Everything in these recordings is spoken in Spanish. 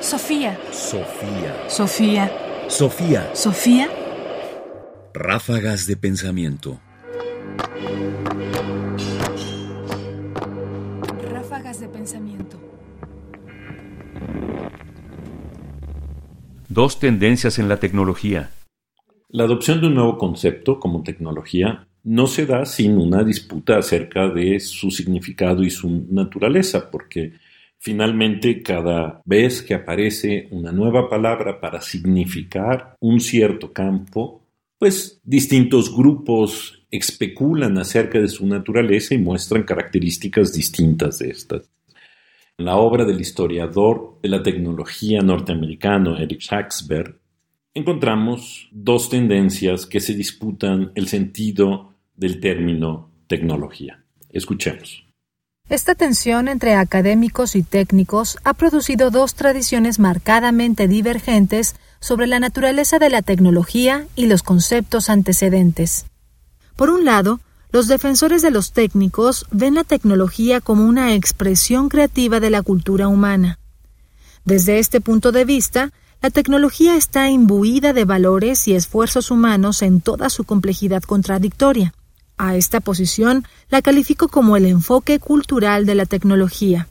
Sofía. Sofía. Sofía. Sofía. Sofía. Ráfagas de pensamiento. Ráfagas de pensamiento. Dos tendencias en la tecnología. La adopción de un nuevo concepto como tecnología no se da sin una disputa acerca de su significado y su naturaleza, porque finalmente cada vez que aparece una nueva palabra para significar un cierto campo, pues distintos grupos especulan acerca de su naturaleza y muestran características distintas de estas. La obra del historiador de la tecnología norteamericano Eric Schacksberg, encontramos dos tendencias que se disputan el sentido del término tecnología. Escuchemos. Esta tensión entre académicos y técnicos ha producido dos tradiciones marcadamente divergentes sobre la naturaleza de la tecnología y los conceptos antecedentes. Por un lado, los defensores de los técnicos ven la tecnología como una expresión creativa de la cultura humana. Desde este punto de vista, la tecnología está imbuida de valores y esfuerzos humanos en toda su complejidad contradictoria. A esta posición la califico como el enfoque cultural de la tecnología.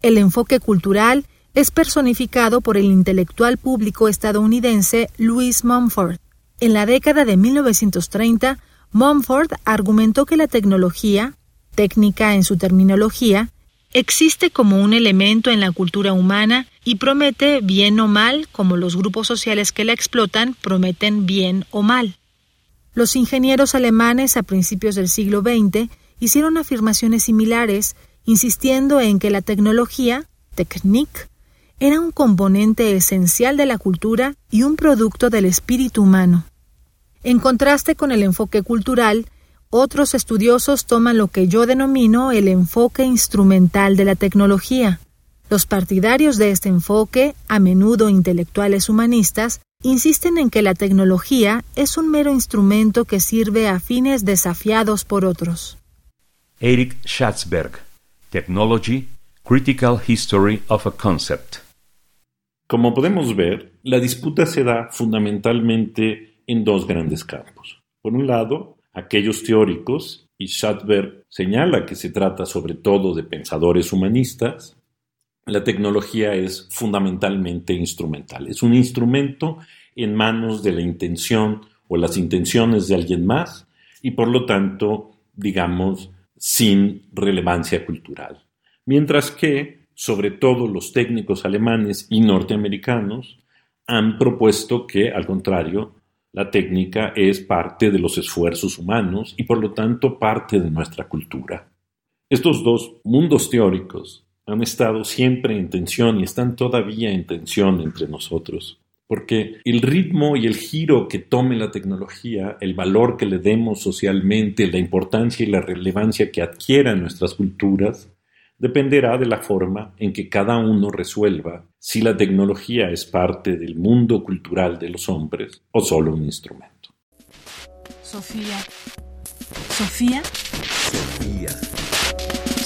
El enfoque cultural es personificado por el intelectual público estadounidense Louis Mumford. En la década de 1930, Mumford argumentó que la tecnología, técnica en su terminología, existe como un elemento en la cultura humana y promete bien o mal, como los grupos sociales que la explotan prometen bien o mal. Los ingenieros alemanes a principios del siglo XX hicieron afirmaciones similares, insistiendo en que la tecnología, Technik, era un componente esencial de la cultura y un producto del espíritu humano. En contraste con el enfoque cultural, otros estudiosos toman lo que yo denomino el enfoque instrumental de la tecnología. Los partidarios de este enfoque, a menudo intelectuales humanistas, insisten en que la tecnología es un mero instrumento que sirve a fines desafiados por otros. Eric Schatzberg, Technology, Critical History of a Concept. Como podemos ver, la disputa se da fundamentalmente en dos grandes campos. Por un lado, aquellos teóricos, y Schatzberg señala que se trata sobre todo de pensadores humanistas, la tecnología es fundamentalmente instrumental. Es un instrumento en manos de la intención o las intenciones de alguien más y por lo tanto, digamos, sin relevancia cultural. Mientras que, sobre todo los técnicos alemanes y norteamericanos, han propuesto que, al contrario, la técnica es parte de los esfuerzos humanos y por lo tanto parte de nuestra cultura. Estos dos mundos teóricos han estado siempre en tensión y están todavía en tensión entre nosotros. Porque el ritmo y el giro que tome la tecnología, el valor que le demos socialmente, la importancia y la relevancia que adquiera en nuestras culturas, dependerá de la forma en que cada uno resuelva si la tecnología es parte del mundo cultural de los hombres o solo un instrumento. Sofía. Sofía.